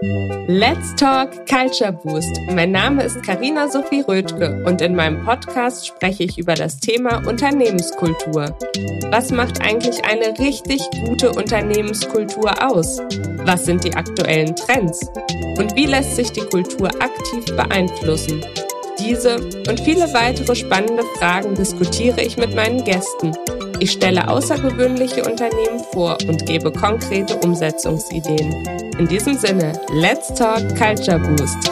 Let's Talk Culture Boost. Mein Name ist Karina Sophie Rödke und in meinem Podcast spreche ich über das Thema Unternehmenskultur. Was macht eigentlich eine richtig gute Unternehmenskultur aus? Was sind die aktuellen Trends? Und wie lässt sich die Kultur aktiv beeinflussen? Diese und viele weitere spannende Fragen diskutiere ich mit meinen Gästen. Ich stelle außergewöhnliche Unternehmen vor und gebe konkrete Umsetzungsideen. In diesem Sinne, let's talk Culture Boost.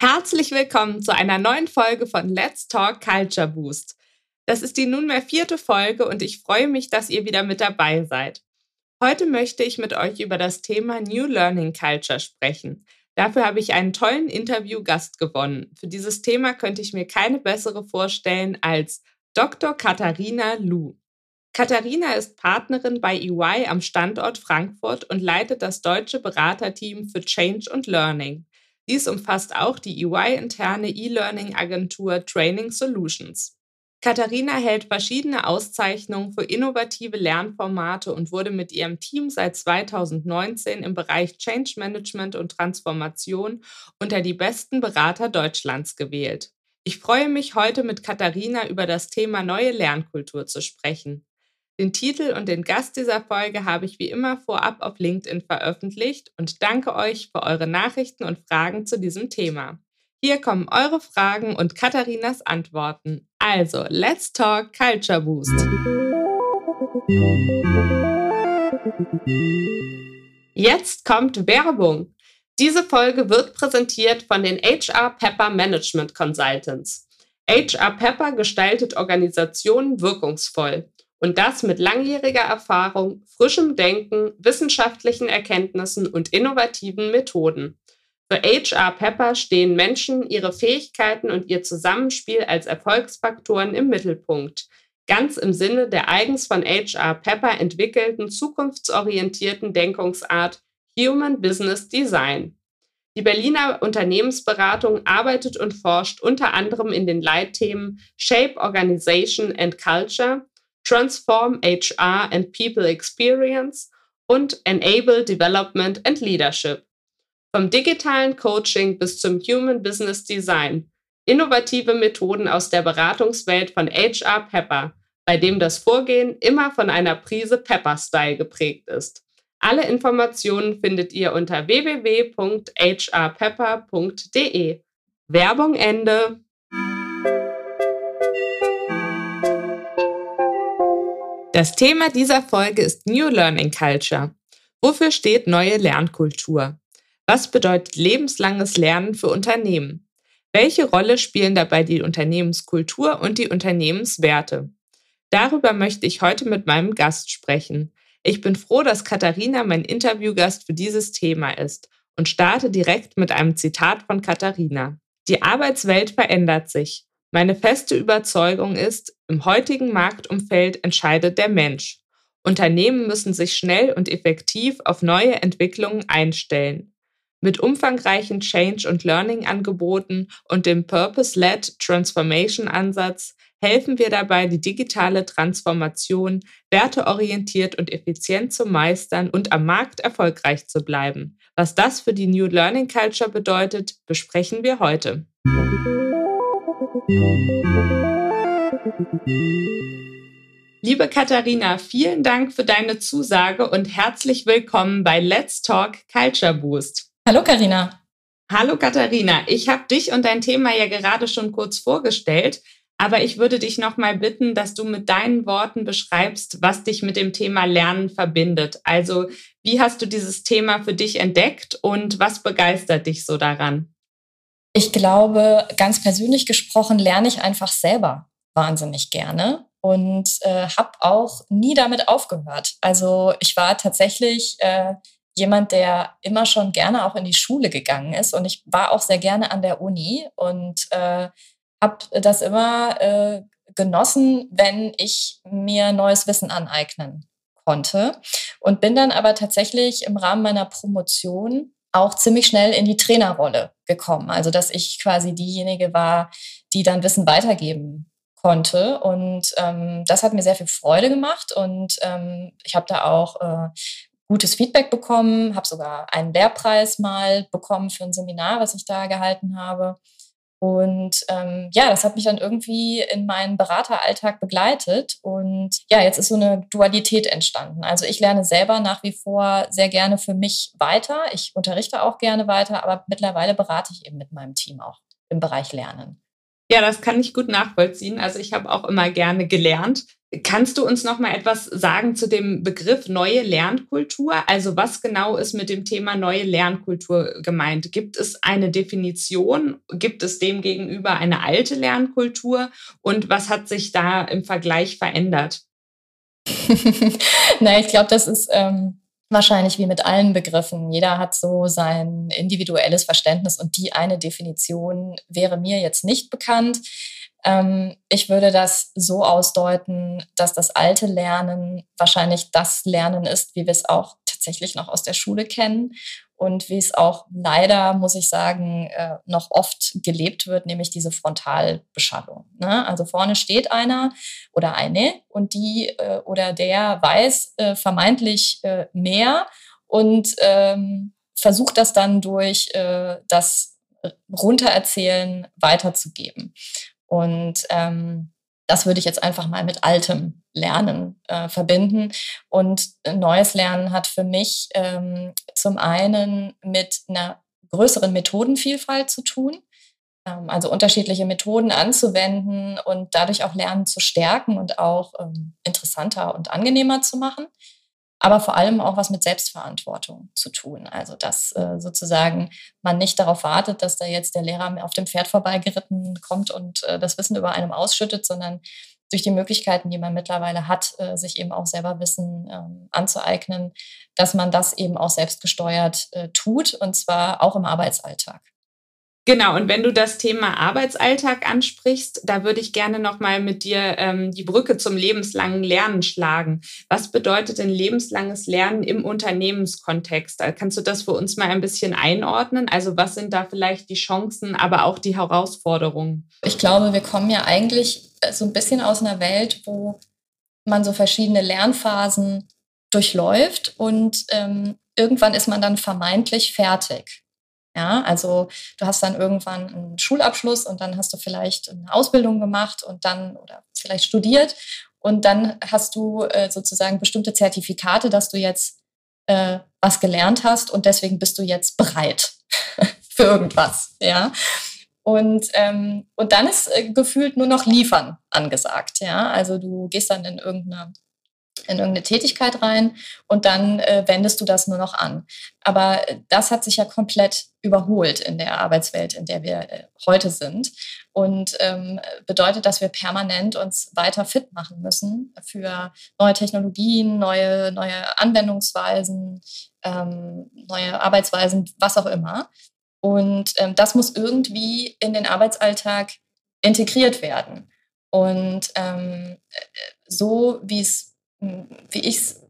Herzlich willkommen zu einer neuen Folge von Let's Talk Culture Boost. Das ist die nunmehr vierte Folge und ich freue mich, dass ihr wieder mit dabei seid. Heute möchte ich mit euch über das Thema New Learning Culture sprechen. Dafür habe ich einen tollen Interviewgast gewonnen. Für dieses Thema könnte ich mir keine bessere vorstellen als Dr. Katharina Lu. Katharina ist Partnerin bei EY am Standort Frankfurt und leitet das deutsche Beraterteam für Change und Learning. Dies umfasst auch die EY-interne E-Learning-Agentur Training Solutions. Katharina hält verschiedene Auszeichnungen für innovative Lernformate und wurde mit ihrem Team seit 2019 im Bereich Change Management und Transformation unter die besten Berater Deutschlands gewählt. Ich freue mich heute mit Katharina über das Thema neue Lernkultur zu sprechen. Den Titel und den Gast dieser Folge habe ich wie immer vorab auf LinkedIn veröffentlicht und danke euch für eure Nachrichten und Fragen zu diesem Thema. Hier kommen eure Fragen und Katharinas Antworten. Also, let's talk Culture Boost. Jetzt kommt Werbung. Diese Folge wird präsentiert von den HR Pepper Management Consultants. HR Pepper gestaltet Organisationen wirkungsvoll. Und das mit langjähriger Erfahrung, frischem Denken, wissenschaftlichen Erkenntnissen und innovativen Methoden. Für HR Pepper stehen Menschen, ihre Fähigkeiten und ihr Zusammenspiel als Erfolgsfaktoren im Mittelpunkt, ganz im Sinne der eigens von HR Pepper entwickelten zukunftsorientierten Denkungsart Human Business Design. Die Berliner Unternehmensberatung arbeitet und forscht unter anderem in den Leitthemen Shape Organization and Culture, Transform HR and People Experience und Enable Development and Leadership. Vom digitalen Coaching bis zum Human Business Design. Innovative Methoden aus der Beratungswelt von HR Pepper, bei dem das Vorgehen immer von einer Prise Pepper-Style geprägt ist. Alle Informationen findet ihr unter www.hrpepper.de. Werbung Ende. Das Thema dieser Folge ist New Learning Culture. Wofür steht neue Lernkultur? Was bedeutet lebenslanges Lernen für Unternehmen? Welche Rolle spielen dabei die Unternehmenskultur und die Unternehmenswerte? Darüber möchte ich heute mit meinem Gast sprechen. Ich bin froh, dass Katharina mein Interviewgast für dieses Thema ist und starte direkt mit einem Zitat von Katharina. Die Arbeitswelt verändert sich. Meine feste Überzeugung ist, im heutigen Marktumfeld entscheidet der Mensch. Unternehmen müssen sich schnell und effektiv auf neue Entwicklungen einstellen. Mit umfangreichen Change- und Learning-Angeboten und dem Purpose-Led Transformation-Ansatz helfen wir dabei, die digitale Transformation werteorientiert und effizient zu meistern und am Markt erfolgreich zu bleiben. Was das für die New Learning Culture bedeutet, besprechen wir heute. Liebe Katharina, vielen Dank für deine Zusage und herzlich willkommen bei Let's Talk Culture Boost. Hallo Karina. Hallo Katharina, ich habe dich und dein Thema ja gerade schon kurz vorgestellt, aber ich würde dich noch mal bitten, dass du mit deinen Worten beschreibst, was dich mit dem Thema Lernen verbindet. Also, wie hast du dieses Thema für dich entdeckt und was begeistert dich so daran? Ich glaube, ganz persönlich gesprochen, lerne ich einfach selber wahnsinnig gerne und äh, habe auch nie damit aufgehört. Also ich war tatsächlich äh, jemand, der immer schon gerne auch in die Schule gegangen ist. Und ich war auch sehr gerne an der Uni und äh, habe das immer äh, genossen, wenn ich mir neues Wissen aneignen konnte. Und bin dann aber tatsächlich im Rahmen meiner Promotion auch ziemlich schnell in die Trainerrolle gekommen. Also dass ich quasi diejenige war, die dann Wissen weitergeben konnte. Und ähm, das hat mir sehr viel Freude gemacht. Und ähm, ich habe da auch äh, gutes Feedback bekommen, habe sogar einen Lehrpreis mal bekommen für ein Seminar, was ich da gehalten habe. Und ähm, ja, das hat mich dann irgendwie in meinen Berateralltag begleitet. Und ja, jetzt ist so eine Dualität entstanden. Also ich lerne selber nach wie vor sehr gerne für mich weiter. Ich unterrichte auch gerne weiter, aber mittlerweile berate ich eben mit meinem Team auch im Bereich Lernen. Ja, das kann ich gut nachvollziehen. Also ich habe auch immer gerne gelernt. Kannst du uns noch mal etwas sagen zu dem Begriff neue Lernkultur? Also was genau ist mit dem Thema neue Lernkultur gemeint? Gibt es eine Definition? Gibt es dem gegenüber eine alte Lernkultur? Und was hat sich da im Vergleich verändert? Na, ich glaube, das ist ähm, wahrscheinlich wie mit allen Begriffen. Jeder hat so sein individuelles Verständnis und die eine Definition wäre mir jetzt nicht bekannt. Ähm, ich würde das so ausdeuten, dass das alte Lernen wahrscheinlich das Lernen ist, wie wir es auch tatsächlich noch aus der Schule kennen und wie es auch leider, muss ich sagen, äh, noch oft gelebt wird, nämlich diese Frontalbeschallung. Ne? Also vorne steht einer oder eine und die äh, oder der weiß äh, vermeintlich mehr und ähm, versucht das dann durch das Runtererzählen weiterzugeben. Und ähm, das würde ich jetzt einfach mal mit altem Lernen äh, verbinden. Und neues Lernen hat für mich ähm, zum einen mit einer größeren Methodenvielfalt zu tun, ähm, also unterschiedliche Methoden anzuwenden und dadurch auch Lernen zu stärken und auch ähm, interessanter und angenehmer zu machen aber vor allem auch was mit Selbstverantwortung zu tun. Also dass äh, sozusagen man nicht darauf wartet, dass da jetzt der Lehrer auf dem Pferd vorbeigeritten kommt und äh, das Wissen über einem ausschüttet, sondern durch die Möglichkeiten, die man mittlerweile hat, äh, sich eben auch selber Wissen ähm, anzueignen, dass man das eben auch selbstgesteuert tut und zwar auch im Arbeitsalltag. Genau, und wenn du das Thema Arbeitsalltag ansprichst, da würde ich gerne nochmal mit dir ähm, die Brücke zum lebenslangen Lernen schlagen. Was bedeutet denn lebenslanges Lernen im Unternehmenskontext? Äh, kannst du das für uns mal ein bisschen einordnen? Also was sind da vielleicht die Chancen, aber auch die Herausforderungen? Ich glaube, wir kommen ja eigentlich äh, so ein bisschen aus einer Welt, wo man so verschiedene Lernphasen durchläuft und ähm, irgendwann ist man dann vermeintlich fertig. Ja, also du hast dann irgendwann einen Schulabschluss und dann hast du vielleicht eine Ausbildung gemacht und dann oder vielleicht studiert und dann hast du äh, sozusagen bestimmte Zertifikate, dass du jetzt äh, was gelernt hast und deswegen bist du jetzt bereit für irgendwas. Ja. Und, ähm, und dann ist äh, gefühlt nur noch liefern angesagt. Ja, also du gehst dann in irgendeine in irgendeine Tätigkeit rein und dann äh, wendest du das nur noch an. Aber das hat sich ja komplett überholt in der Arbeitswelt, in der wir äh, heute sind und ähm, bedeutet, dass wir permanent uns weiter fit machen müssen für neue Technologien, neue, neue Anwendungsweisen, ähm, neue Arbeitsweisen, was auch immer. Und ähm, das muss irgendwie in den Arbeitsalltag integriert werden. Und ähm, so wie es wie ich es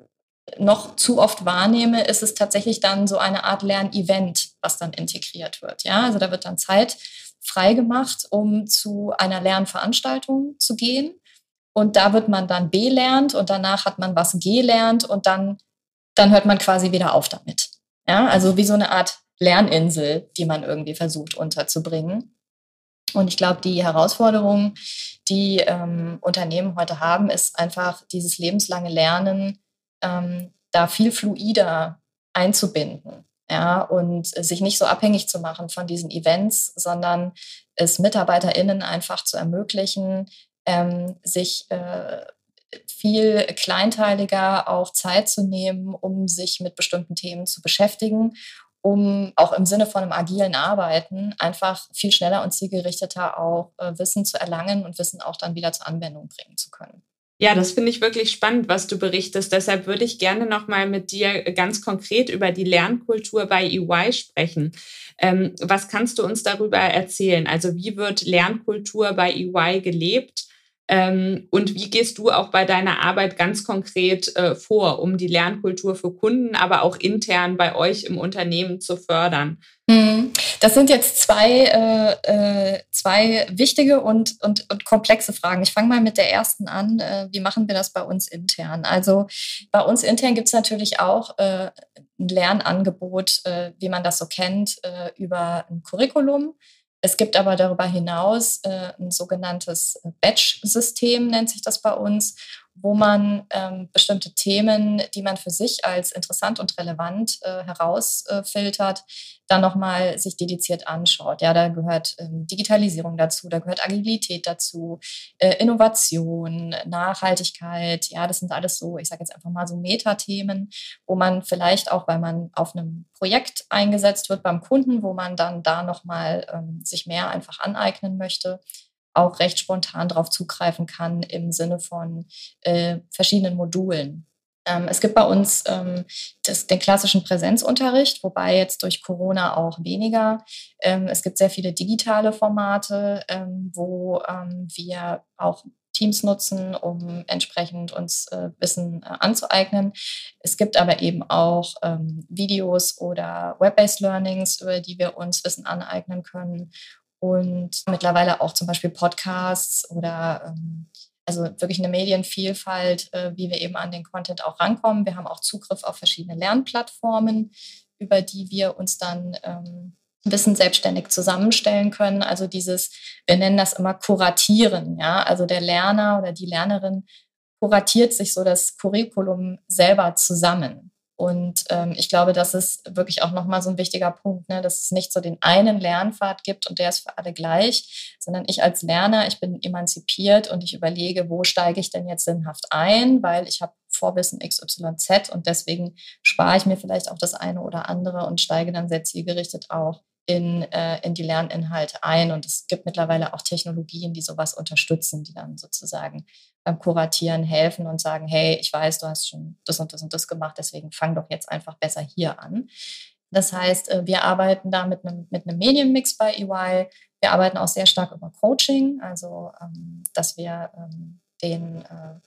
noch zu oft wahrnehme, ist es tatsächlich dann so eine Art Lernevent, was dann integriert wird. Ja, also da wird dann Zeit freigemacht, um zu einer Lernveranstaltung zu gehen. Und da wird man dann belernt und danach hat man was gelernt und dann, dann hört man quasi wieder auf damit. Ja, also wie so eine Art Lerninsel, die man irgendwie versucht unterzubringen. Und ich glaube, die Herausforderung, die ähm, Unternehmen heute haben, ist einfach dieses lebenslange Lernen ähm, da viel fluider einzubinden. Ja, und sich nicht so abhängig zu machen von diesen Events, sondern es MitarbeiterInnen einfach zu ermöglichen, ähm, sich äh, viel kleinteiliger auch Zeit zu nehmen, um sich mit bestimmten Themen zu beschäftigen um auch im Sinne von einem agilen Arbeiten einfach viel schneller und zielgerichteter auch äh, Wissen zu erlangen und Wissen auch dann wieder zur Anwendung bringen zu können. Ja, das finde ich wirklich spannend, was du berichtest. Deshalb würde ich gerne noch mal mit dir ganz konkret über die Lernkultur bei EY sprechen. Ähm, was kannst du uns darüber erzählen? Also wie wird Lernkultur bei EY gelebt? Ähm, und wie gehst du auch bei deiner Arbeit ganz konkret äh, vor, um die Lernkultur für Kunden, aber auch intern bei euch im Unternehmen zu fördern? Hm. Das sind jetzt zwei, äh, äh, zwei wichtige und, und, und komplexe Fragen. Ich fange mal mit der ersten an. Äh, wie machen wir das bei uns intern? Also bei uns intern gibt es natürlich auch äh, ein Lernangebot, äh, wie man das so kennt, über ein Curriculum. Es gibt aber darüber hinaus äh, ein sogenanntes Batch-System, nennt sich das bei uns, wo man ähm, bestimmte Themen, die man für sich als interessant und relevant äh, herausfiltert, dann nochmal sich dediziert anschaut. Ja, da gehört ähm, Digitalisierung dazu, da gehört Agilität dazu, äh, Innovation, Nachhaltigkeit. Ja, das sind alles so, ich sage jetzt einfach mal so Metathemen, wo man vielleicht auch, weil man auf einem Projekt eingesetzt wird beim Kunden, wo man dann da nochmal ähm, sich mehr einfach aneignen möchte, auch recht spontan darauf zugreifen kann im Sinne von äh, verschiedenen Modulen. Ähm, es gibt bei uns ähm, das, den klassischen Präsenzunterricht, wobei jetzt durch Corona auch weniger. Ähm, es gibt sehr viele digitale Formate, ähm, wo ähm, wir auch Teams nutzen, um entsprechend uns äh, Wissen äh, anzueignen. Es gibt aber eben auch ähm, Videos oder Web-based Learnings, über die wir uns Wissen aneignen können und mittlerweile auch zum Beispiel Podcasts oder ähm, also wirklich eine Medienvielfalt, äh, wie wir eben an den Content auch rankommen. Wir haben auch Zugriff auf verschiedene Lernplattformen, über die wir uns dann ähm, Wissen selbstständig zusammenstellen können. Also dieses, wir nennen das immer Kuratieren, ja. Also der Lerner oder die Lernerin kuratiert sich so das Curriculum selber zusammen. Und ähm, ich glaube, das ist wirklich auch nochmal so ein wichtiger Punkt, ne? dass es nicht so den einen Lernpfad gibt und der ist für alle gleich, sondern ich als Lerner, ich bin emanzipiert und ich überlege, wo steige ich denn jetzt sinnhaft ein, weil ich habe Vorwissen XYZ und deswegen spare ich mir vielleicht auch das eine oder andere und steige dann sehr zielgerichtet auch in, äh, in die Lerninhalte ein. Und es gibt mittlerweile auch Technologien, die sowas unterstützen, die dann sozusagen Kuratieren helfen und sagen, hey, ich weiß, du hast schon das und das und das gemacht, deswegen fang doch jetzt einfach besser hier an. Das heißt, äh, wir arbeiten da mit einem, mit einem Medienmix bei EY. Wir arbeiten auch sehr stark über Coaching, also ähm, dass wir ähm, den äh,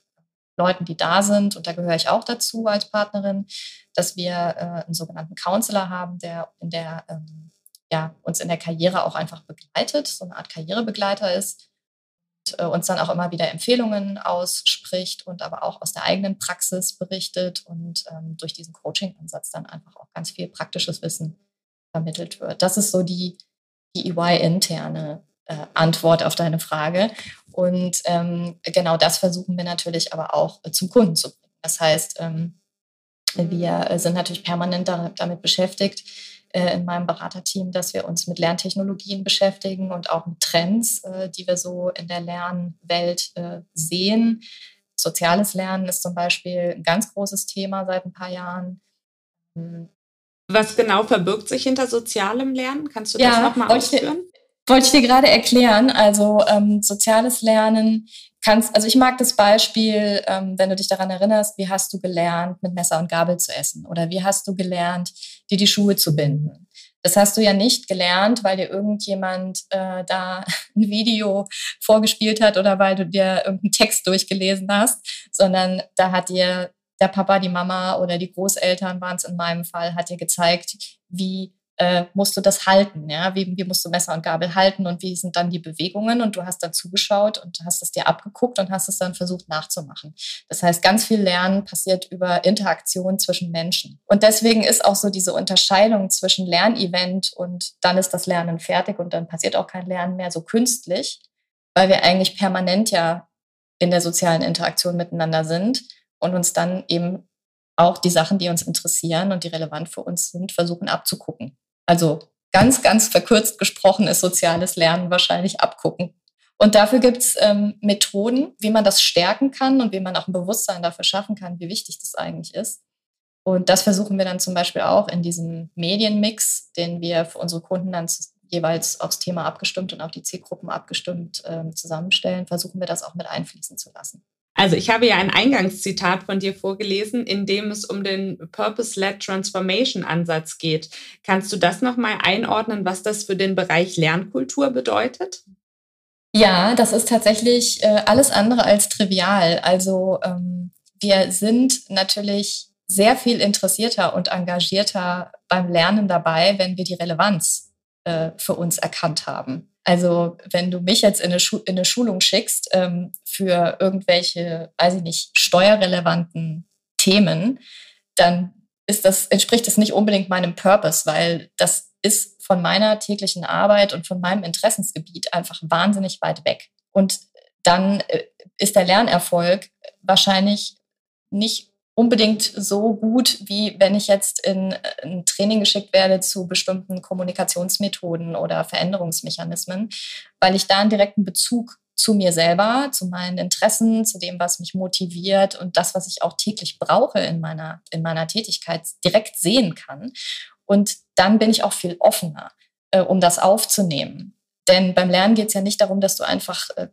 Leuten, die da sind, und da gehöre ich auch dazu als Partnerin, dass wir äh, einen sogenannten Counselor haben, der in der ähm, ja, uns in der Karriere auch einfach begleitet, so eine Art Karrierebegleiter ist uns dann auch immer wieder Empfehlungen ausspricht und aber auch aus der eigenen Praxis berichtet und ähm, durch diesen Coaching-Ansatz dann einfach auch ganz viel praktisches Wissen vermittelt wird. Das ist so die, die EY-interne äh, Antwort auf deine Frage. Und ähm, genau das versuchen wir natürlich aber auch äh, zum Kunden zu bringen. Das heißt, ähm, wir sind natürlich permanent damit beschäftigt, äh, in meinem Beraterteam, dass wir uns mit Lerntechnologien beschäftigen und auch mit Trends, äh, die wir so in der Lernwelt äh, sehen. Soziales Lernen ist zum Beispiel ein ganz großes Thema seit ein paar Jahren. Hm. Was genau verbirgt sich hinter sozialem Lernen? Kannst du das ja, nochmal ausführen? Wollte ich dir gerade erklären. Also ähm, soziales Lernen kannst, also ich mag das Beispiel, ähm, wenn du dich daran erinnerst, wie hast du gelernt, mit Messer und Gabel zu essen oder wie hast du gelernt, dir die Schuhe zu binden. Das hast du ja nicht gelernt, weil dir irgendjemand äh, da ein Video vorgespielt hat oder weil du dir irgendeinen Text durchgelesen hast, sondern da hat dir der Papa, die Mama oder die Großeltern waren es in meinem Fall, hat dir gezeigt, wie äh, musst du das halten, ja, wie, wie musst du Messer und Gabel halten und wie sind dann die Bewegungen und du hast dann zugeschaut und hast es dir abgeguckt und hast es dann versucht nachzumachen. Das heißt, ganz viel Lernen passiert über Interaktion zwischen Menschen. Und deswegen ist auch so diese Unterscheidung zwischen Lernevent und dann ist das Lernen fertig und dann passiert auch kein Lernen mehr so künstlich, weil wir eigentlich permanent ja in der sozialen Interaktion miteinander sind und uns dann eben auch die Sachen, die uns interessieren und die relevant für uns sind, versuchen abzugucken. Also ganz, ganz verkürzt gesprochen ist soziales Lernen wahrscheinlich abgucken. Und dafür gibt es ähm, Methoden, wie man das stärken kann und wie man auch ein Bewusstsein dafür schaffen kann, wie wichtig das eigentlich ist. Und das versuchen wir dann zum Beispiel auch in diesem Medienmix, den wir für unsere Kunden dann jeweils aufs Thema abgestimmt und auf die Zielgruppen abgestimmt äh, zusammenstellen, versuchen wir das auch mit einfließen zu lassen. Also ich habe ja ein Eingangszitat von dir vorgelesen, in dem es um den Purpose-led Transformation Ansatz geht. Kannst du das nochmal einordnen, was das für den Bereich Lernkultur bedeutet? Ja, das ist tatsächlich äh, alles andere als trivial. Also ähm, wir sind natürlich sehr viel interessierter und engagierter beim Lernen dabei, wenn wir die Relevanz äh, für uns erkannt haben. Also wenn du mich jetzt in eine, Schu in eine Schulung schickst ähm, für irgendwelche, weiß ich nicht, steuerrelevanten Themen, dann ist das, entspricht das nicht unbedingt meinem Purpose, weil das ist von meiner täglichen Arbeit und von meinem Interessensgebiet einfach wahnsinnig weit weg. Und dann äh, ist der Lernerfolg wahrscheinlich nicht unbedingt so gut, wie wenn ich jetzt in ein Training geschickt werde zu bestimmten Kommunikationsmethoden oder Veränderungsmechanismen, weil ich da einen direkten Bezug zu mir selber, zu meinen Interessen, zu dem, was mich motiviert und das, was ich auch täglich brauche in meiner, in meiner Tätigkeit, direkt sehen kann. Und dann bin ich auch viel offener, äh, um das aufzunehmen. Denn beim Lernen geht es ja nicht darum, dass du einfach äh,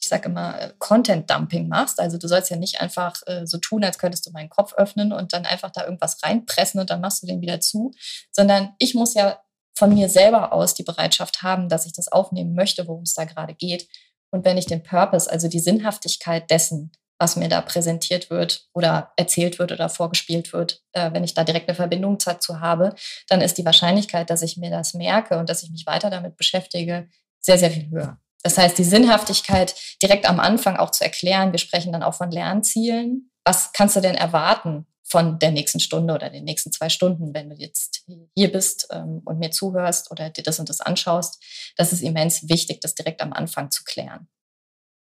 ich sage immer, äh, Content-Dumping machst. Also du sollst ja nicht einfach äh, so tun, als könntest du meinen Kopf öffnen und dann einfach da irgendwas reinpressen und dann machst du den wieder zu, sondern ich muss ja von mir selber aus die Bereitschaft haben, dass ich das aufnehmen möchte, worum es da gerade geht. Und wenn ich den Purpose, also die Sinnhaftigkeit dessen, was mir da präsentiert wird oder erzählt wird oder vorgespielt wird, äh, wenn ich da direkt eine Verbindung dazu habe, dann ist die Wahrscheinlichkeit, dass ich mir das merke und dass ich mich weiter damit beschäftige, sehr, sehr viel höher. Das heißt, die Sinnhaftigkeit direkt am Anfang auch zu erklären. Wir sprechen dann auch von Lernzielen. Was kannst du denn erwarten von der nächsten Stunde oder den nächsten zwei Stunden, wenn du jetzt hier bist ähm, und mir zuhörst oder dir das und das anschaust? Das ist immens wichtig, das direkt am Anfang zu klären.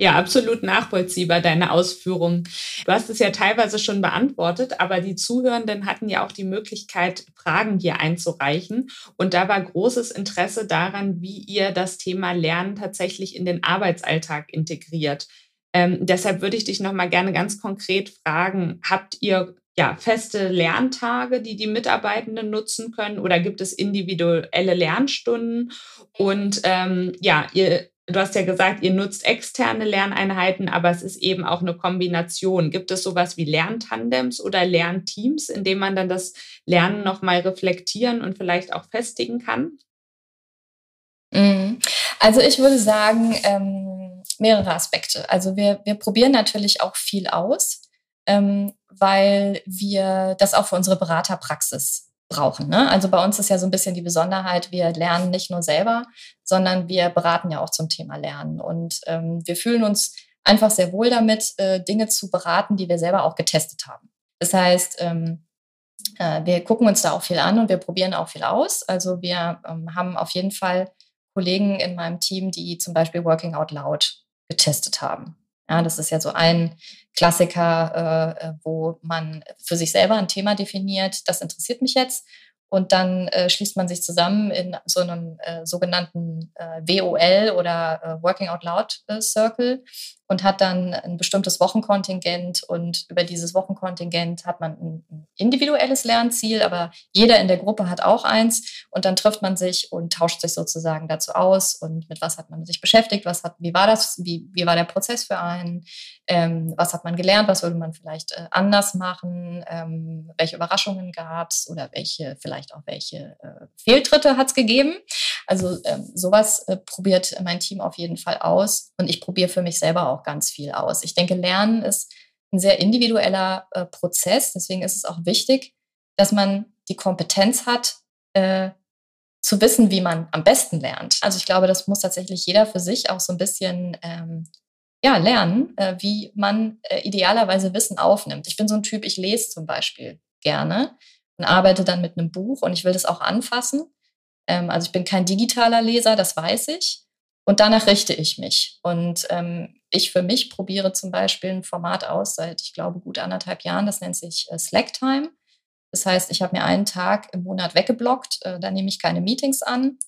Ja, absolut nachvollziehbar, deine Ausführungen. Du hast es ja teilweise schon beantwortet, aber die Zuhörenden hatten ja auch die Möglichkeit, Fragen hier einzureichen. Und da war großes Interesse daran, wie ihr das Thema Lernen tatsächlich in den Arbeitsalltag integriert. Ähm, deshalb würde ich dich nochmal gerne ganz konkret fragen, habt ihr ja, feste Lerntage, die die Mitarbeitenden nutzen können oder gibt es individuelle Lernstunden? Und ähm, ja, ihr Du hast ja gesagt, ihr nutzt externe Lerneinheiten, aber es ist eben auch eine Kombination. Gibt es sowas wie Lerntandems oder Lernteams, in dem man dann das Lernen nochmal reflektieren und vielleicht auch festigen kann? Mhm. Also ich würde sagen, ähm, mehrere Aspekte. Also wir, wir probieren natürlich auch viel aus, ähm, weil wir das auch für unsere Beraterpraxis brauchen. Ne? Also bei uns ist ja so ein bisschen die Besonderheit, wir lernen nicht nur selber, sondern wir beraten ja auch zum Thema Lernen. Und ähm, wir fühlen uns einfach sehr wohl damit, äh, Dinge zu beraten, die wir selber auch getestet haben. Das heißt, ähm, äh, wir gucken uns da auch viel an und wir probieren auch viel aus. Also wir ähm, haben auf jeden Fall Kollegen in meinem Team, die zum Beispiel Working Out Loud getestet haben. Ja, das ist ja so ein Klassiker, äh, äh, wo man für sich selber ein Thema definiert, das interessiert mich jetzt. Und dann äh, schließt man sich zusammen in so einem äh, sogenannten äh, WOL oder äh, Working Out Loud Circle und hat dann ein bestimmtes Wochenkontingent. Und über dieses Wochenkontingent hat man ein, individuelles Lernziel, aber jeder in der Gruppe hat auch eins. Und dann trifft man sich und tauscht sich sozusagen dazu aus. Und mit was hat man sich beschäftigt? Was hat, wie war das? Wie, wie war der Prozess für einen? Ähm, was hat man gelernt? Was würde man vielleicht äh, anders machen? Ähm, welche Überraschungen gab es? Oder welche, vielleicht auch welche äh, Fehltritte hat es gegeben? Also ähm, sowas äh, probiert mein Team auf jeden Fall aus. Und ich probiere für mich selber auch ganz viel aus. Ich denke, Lernen ist ein sehr individueller äh, Prozess. Deswegen ist es auch wichtig, dass man die Kompetenz hat, äh, zu wissen, wie man am besten lernt. Also ich glaube, das muss tatsächlich jeder für sich auch so ein bisschen ähm, ja, lernen, äh, wie man äh, idealerweise Wissen aufnimmt. Ich bin so ein Typ, ich lese zum Beispiel gerne und arbeite dann mit einem Buch und ich will das auch anfassen. Ähm, also ich bin kein digitaler Leser, das weiß ich. Und danach richte ich mich. Und ähm, ich für mich probiere zum Beispiel ein Format aus seit, ich glaube, gut anderthalb Jahren. Das nennt sich äh, Slack Time. Das heißt, ich habe mir einen Tag im Monat weggeblockt. Äh, da nehme ich keine Meetings an.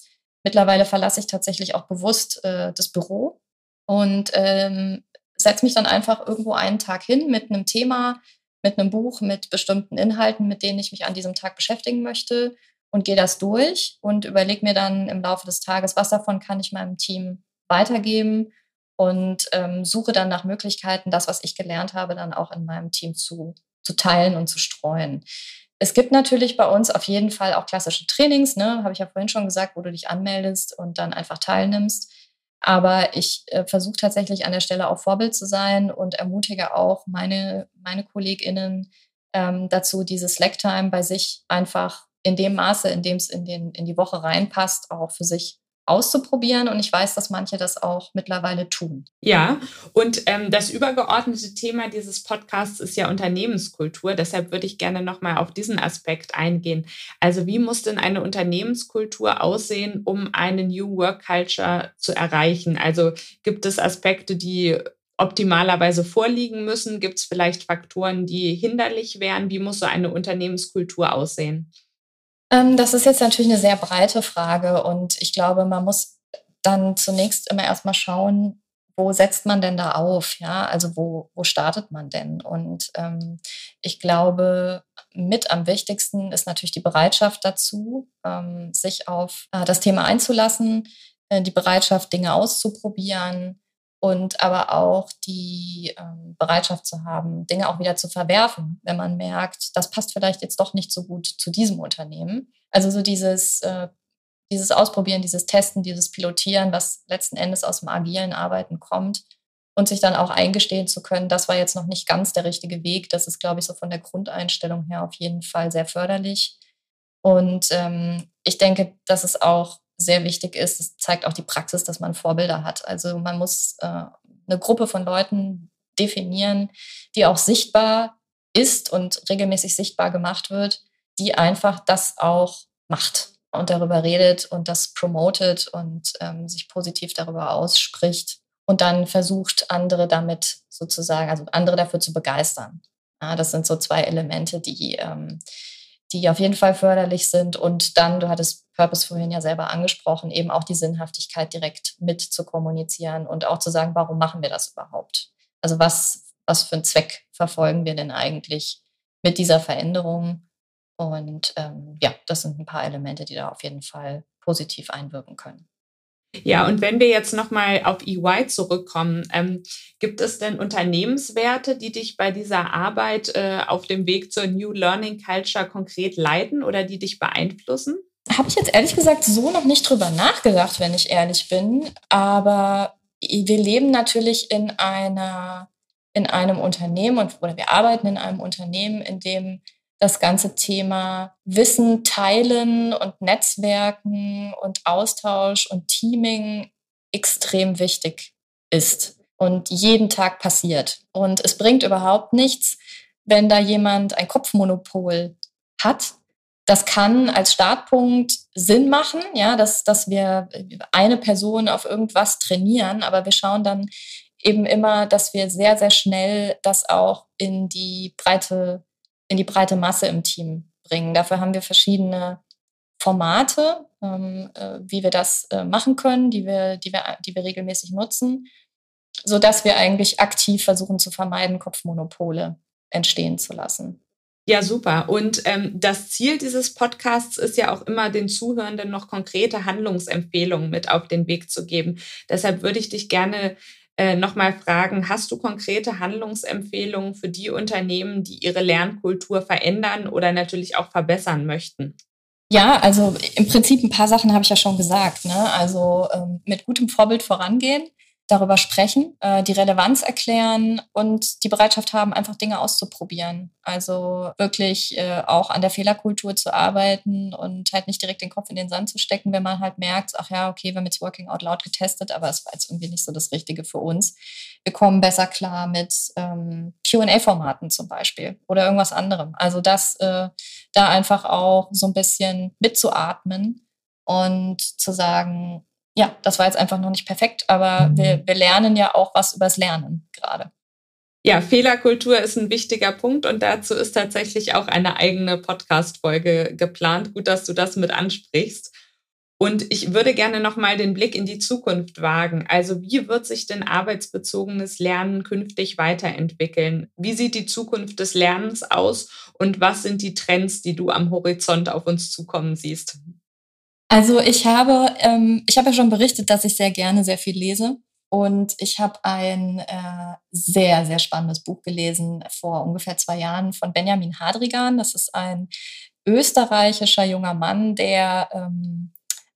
Mittlerweile verlasse ich tatsächlich auch bewusst äh, das Büro und ähm, setze mich dann einfach irgendwo einen Tag hin mit einem Thema, mit einem Buch, mit bestimmten Inhalten, mit denen ich mich an diesem Tag beschäftigen möchte und gehe das durch und überlege mir dann im Laufe des Tages, was davon kann ich meinem Team weitergeben und ähm, suche dann nach Möglichkeiten, das, was ich gelernt habe, dann auch in meinem Team zu, zu teilen und zu streuen. Es gibt natürlich bei uns auf jeden Fall auch klassische Trainings, ne, habe ich ja vorhin schon gesagt, wo du dich anmeldest und dann einfach teilnimmst. Aber ich äh, versuche tatsächlich an der Stelle auch Vorbild zu sein und ermutige auch meine, meine KollegInnen ähm, dazu, diese Slack-Time bei sich einfach in dem Maße, in dem es in, den, in die Woche reinpasst, auch für sich auszuprobieren. Und ich weiß, dass manche das auch mittlerweile tun. Ja, und ähm, das übergeordnete Thema dieses Podcasts ist ja Unternehmenskultur. Deshalb würde ich gerne nochmal auf diesen Aspekt eingehen. Also wie muss denn eine Unternehmenskultur aussehen, um eine New Work Culture zu erreichen? Also gibt es Aspekte, die optimalerweise vorliegen müssen? Gibt es vielleicht Faktoren, die hinderlich wären? Wie muss so eine Unternehmenskultur aussehen? Ähm, das ist jetzt natürlich eine sehr breite Frage und ich glaube, man muss dann zunächst immer erstmal schauen, wo setzt man denn da auf? Ja, also wo, wo startet man denn? Und ähm, ich glaube, mit am wichtigsten ist natürlich die Bereitschaft dazu, ähm, sich auf äh, das Thema einzulassen, äh, die Bereitschaft, Dinge auszuprobieren, und aber auch die ähm, Bereitschaft zu haben, Dinge auch wieder zu verwerfen, wenn man merkt, das passt vielleicht jetzt doch nicht so gut zu diesem Unternehmen. Also so dieses, äh, dieses Ausprobieren, dieses Testen, dieses Pilotieren, was letzten Endes aus dem agilen Arbeiten kommt und sich dann auch eingestehen zu können, das war jetzt noch nicht ganz der richtige Weg. Das ist, glaube ich, so von der Grundeinstellung her auf jeden Fall sehr förderlich. Und ähm, ich denke, dass es auch sehr wichtig ist. Es zeigt auch die Praxis, dass man Vorbilder hat. Also man muss äh, eine Gruppe von Leuten definieren, die auch sichtbar ist und regelmäßig sichtbar gemacht wird, die einfach das auch macht und darüber redet und das promotet und ähm, sich positiv darüber ausspricht und dann versucht, andere damit sozusagen, also andere dafür zu begeistern. Ja, das sind so zwei Elemente, die, ähm, die auf jeden Fall förderlich sind. Und dann, du hattest Purpose vorhin ja selber angesprochen, eben auch die Sinnhaftigkeit direkt mit zu kommunizieren und auch zu sagen, warum machen wir das überhaupt? Also was, was für einen Zweck verfolgen wir denn eigentlich mit dieser Veränderung? Und ähm, ja, das sind ein paar Elemente, die da auf jeden Fall positiv einwirken können. Ja, und wenn wir jetzt nochmal auf EY zurückkommen, ähm, gibt es denn Unternehmenswerte, die dich bei dieser Arbeit äh, auf dem Weg zur New Learning Culture konkret leiten oder die dich beeinflussen? Habe ich jetzt ehrlich gesagt so noch nicht drüber nachgedacht, wenn ich ehrlich bin. Aber wir leben natürlich in einer in einem Unternehmen und, oder wir arbeiten in einem Unternehmen, in dem das ganze Thema Wissen teilen und Netzwerken und Austausch und Teaming extrem wichtig ist und jeden Tag passiert. Und es bringt überhaupt nichts, wenn da jemand ein Kopfmonopol hat. Das kann als Startpunkt Sinn machen, ja, dass, dass wir eine Person auf irgendwas trainieren, aber wir schauen dann eben immer, dass wir sehr, sehr schnell das auch in die breite in die breite Masse im Team bringen. Dafür haben wir verschiedene Formate, ähm, äh, wie wir das äh, machen können, die wir, die, wir, die wir regelmäßig nutzen, sodass wir eigentlich aktiv versuchen zu vermeiden, Kopfmonopole entstehen zu lassen. Ja, super. Und ähm, das Ziel dieses Podcasts ist ja auch immer, den Zuhörenden noch konkrete Handlungsempfehlungen mit auf den Weg zu geben. Deshalb würde ich dich gerne äh, nochmal fragen, hast du konkrete Handlungsempfehlungen für die Unternehmen, die ihre Lernkultur verändern oder natürlich auch verbessern möchten? Ja, also im Prinzip ein paar Sachen habe ich ja schon gesagt. Ne? Also ähm, mit gutem Vorbild vorangehen, darüber sprechen, äh, die Relevanz erklären und die Bereitschaft haben, einfach Dinge auszuprobieren. Also wirklich äh, auch an der Fehlerkultur zu arbeiten und halt nicht direkt den Kopf in den Sand zu stecken, wenn man halt merkt, ach ja, okay, wir haben jetzt Working Out Loud getestet, aber es war jetzt irgendwie nicht so das Richtige für uns. Wir kommen besser klar mit ähm, QA-Formaten zum Beispiel oder irgendwas anderem. Also das äh, da einfach auch so ein bisschen mitzuatmen und zu sagen, ja, das war jetzt einfach noch nicht perfekt, aber wir, wir lernen ja auch was übers Lernen gerade. Ja, Fehlerkultur ist ein wichtiger Punkt und dazu ist tatsächlich auch eine eigene Podcast-Folge geplant. Gut, dass du das mit ansprichst. Und ich würde gerne nochmal den Blick in die Zukunft wagen. Also wie wird sich denn arbeitsbezogenes Lernen künftig weiterentwickeln? Wie sieht die Zukunft des Lernens aus und was sind die Trends, die du am Horizont auf uns zukommen siehst? Also ich habe, ähm, ich habe ja schon berichtet, dass ich sehr gerne sehr viel lese. Und ich habe ein äh, sehr, sehr spannendes Buch gelesen vor ungefähr zwei Jahren von Benjamin Hadrigan. Das ist ein österreichischer junger Mann, der ähm,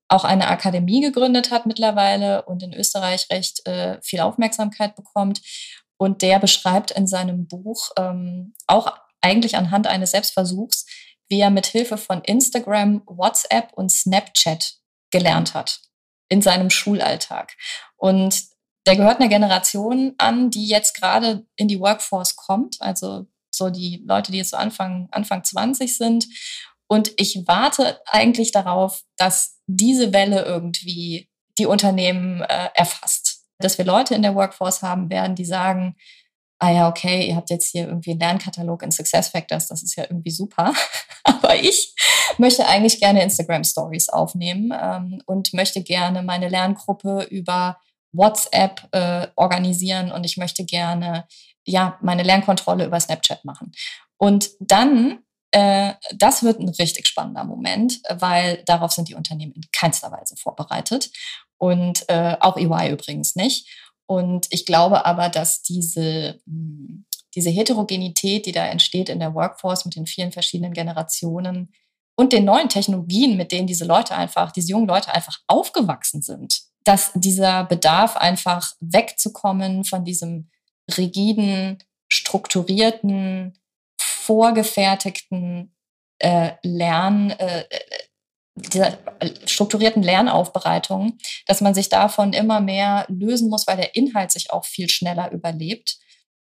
auch eine Akademie gegründet hat mittlerweile und in Österreich recht äh, viel Aufmerksamkeit bekommt. Und der beschreibt in seinem Buch ähm, auch eigentlich anhand eines Selbstversuchs, wie er mit Hilfe von Instagram, WhatsApp und Snapchat gelernt hat in seinem Schulalltag. Und der gehört einer Generation an, die jetzt gerade in die Workforce kommt, also so die Leute, die jetzt so Anfang, Anfang 20 sind. Und ich warte eigentlich darauf, dass diese Welle irgendwie die Unternehmen äh, erfasst. Dass wir Leute in der Workforce haben werden, die sagen, ah ja, okay, ihr habt jetzt hier irgendwie einen Lernkatalog in SuccessFactors, das ist ja irgendwie super. Aber ich möchte eigentlich gerne Instagram Stories aufnehmen ähm, und möchte gerne meine Lerngruppe über WhatsApp äh, organisieren und ich möchte gerne ja meine Lernkontrolle über Snapchat machen. Und dann äh, das wird ein richtig spannender Moment, weil darauf sind die Unternehmen in keinster Weise vorbereitet und äh, auch EY übrigens nicht. Und ich glaube aber, dass diese, hm, diese Heterogenität, die da entsteht in der Workforce mit den vielen verschiedenen Generationen und den neuen Technologien, mit denen diese Leute einfach, diese jungen Leute einfach aufgewachsen sind, dass dieser Bedarf einfach wegzukommen von diesem rigiden, strukturierten, vorgefertigten äh, Lern, äh, dieser strukturierten Lernaufbereitung, dass man sich davon immer mehr lösen muss, weil der Inhalt sich auch viel schneller überlebt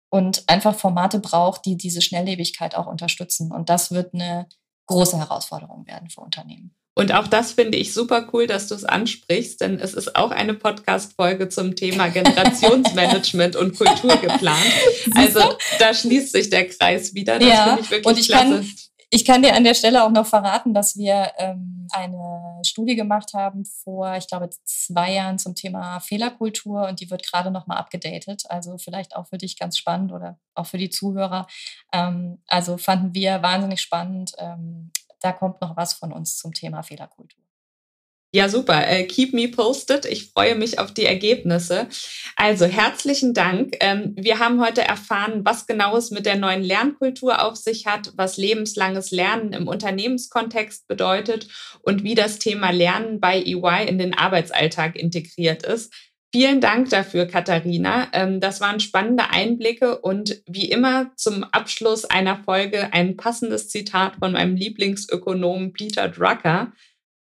und einfach Formate braucht, die diese Schnelllebigkeit auch unterstützen. Und das wird eine große Herausforderung werden für Unternehmen. Und auch das finde ich super cool, dass du es ansprichst, denn es ist auch eine Podcast-Folge zum Thema Generationsmanagement und Kultur geplant. Also da schließt sich der Kreis wieder. Das ja, finde ich wirklich und ich klasse. Kann, ich kann dir an der Stelle auch noch verraten, dass wir ähm, eine Studie gemacht haben vor, ich glaube, zwei Jahren zum Thema Fehlerkultur und die wird gerade nochmal abgedatet. Also vielleicht auch für dich ganz spannend oder auch für die Zuhörer. Ähm, also fanden wir wahnsinnig spannend. Ähm, da kommt noch was von uns zum Thema Fehlerkultur. Ja, super. Äh, keep me posted. Ich freue mich auf die Ergebnisse. Also herzlichen Dank. Ähm, wir haben heute erfahren, was genau es mit der neuen Lernkultur auf sich hat, was lebenslanges Lernen im Unternehmenskontext bedeutet und wie das Thema Lernen bei EY in den Arbeitsalltag integriert ist. Vielen Dank dafür, Katharina. Ähm, das waren spannende Einblicke und wie immer zum Abschluss einer Folge ein passendes Zitat von meinem Lieblingsökonomen Peter Drucker.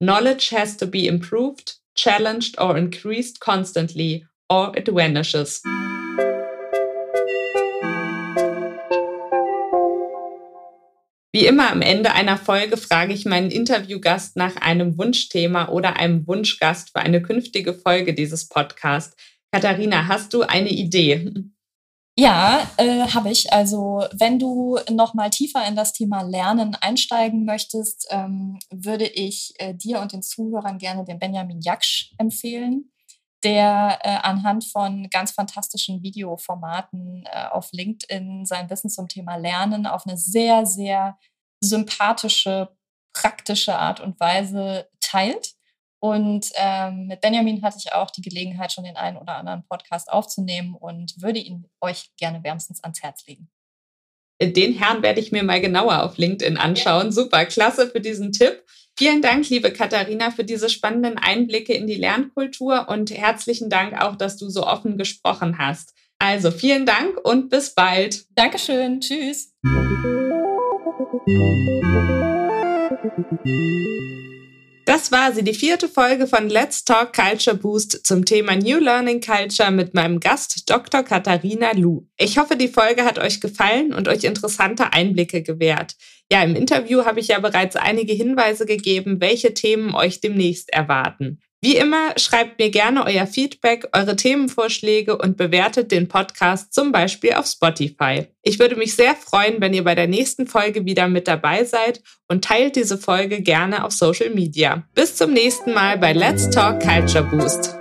Knowledge has to be improved, challenged or increased constantly, or it vanishes. Wie immer am Ende einer Folge frage ich meinen Interviewgast nach einem Wunschthema oder einem Wunschgast für eine künftige Folge dieses Podcasts. Katharina, hast du eine Idee? Ja, äh, habe ich. Also wenn du noch mal tiefer in das Thema Lernen einsteigen möchtest, ähm, würde ich äh, dir und den Zuhörern gerne den Benjamin Jaksch empfehlen, der äh, anhand von ganz fantastischen Videoformaten äh, auf LinkedIn sein Wissen zum Thema Lernen auf eine sehr, sehr sympathische, praktische Art und Weise teilt. Und ähm, mit Benjamin hatte ich auch die Gelegenheit, schon den einen oder anderen Podcast aufzunehmen und würde ihn euch gerne wärmstens ans Herz legen. Den Herrn werde ich mir mal genauer auf LinkedIn anschauen. Ja. Super, klasse für diesen Tipp. Vielen Dank, liebe Katharina, für diese spannenden Einblicke in die Lernkultur und herzlichen Dank auch, dass du so offen gesprochen hast. Also vielen Dank und bis bald. Dankeschön. Tschüss. Das war sie, die vierte Folge von Let's Talk Culture Boost zum Thema New Learning Culture mit meinem Gast Dr. Katharina Lu. Ich hoffe, die Folge hat euch gefallen und euch interessante Einblicke gewährt. Ja, im Interview habe ich ja bereits einige Hinweise gegeben, welche Themen euch demnächst erwarten. Wie immer, schreibt mir gerne euer Feedback, eure Themenvorschläge und bewertet den Podcast zum Beispiel auf Spotify. Ich würde mich sehr freuen, wenn ihr bei der nächsten Folge wieder mit dabei seid und teilt diese Folge gerne auf Social Media. Bis zum nächsten Mal bei Let's Talk Culture Boost.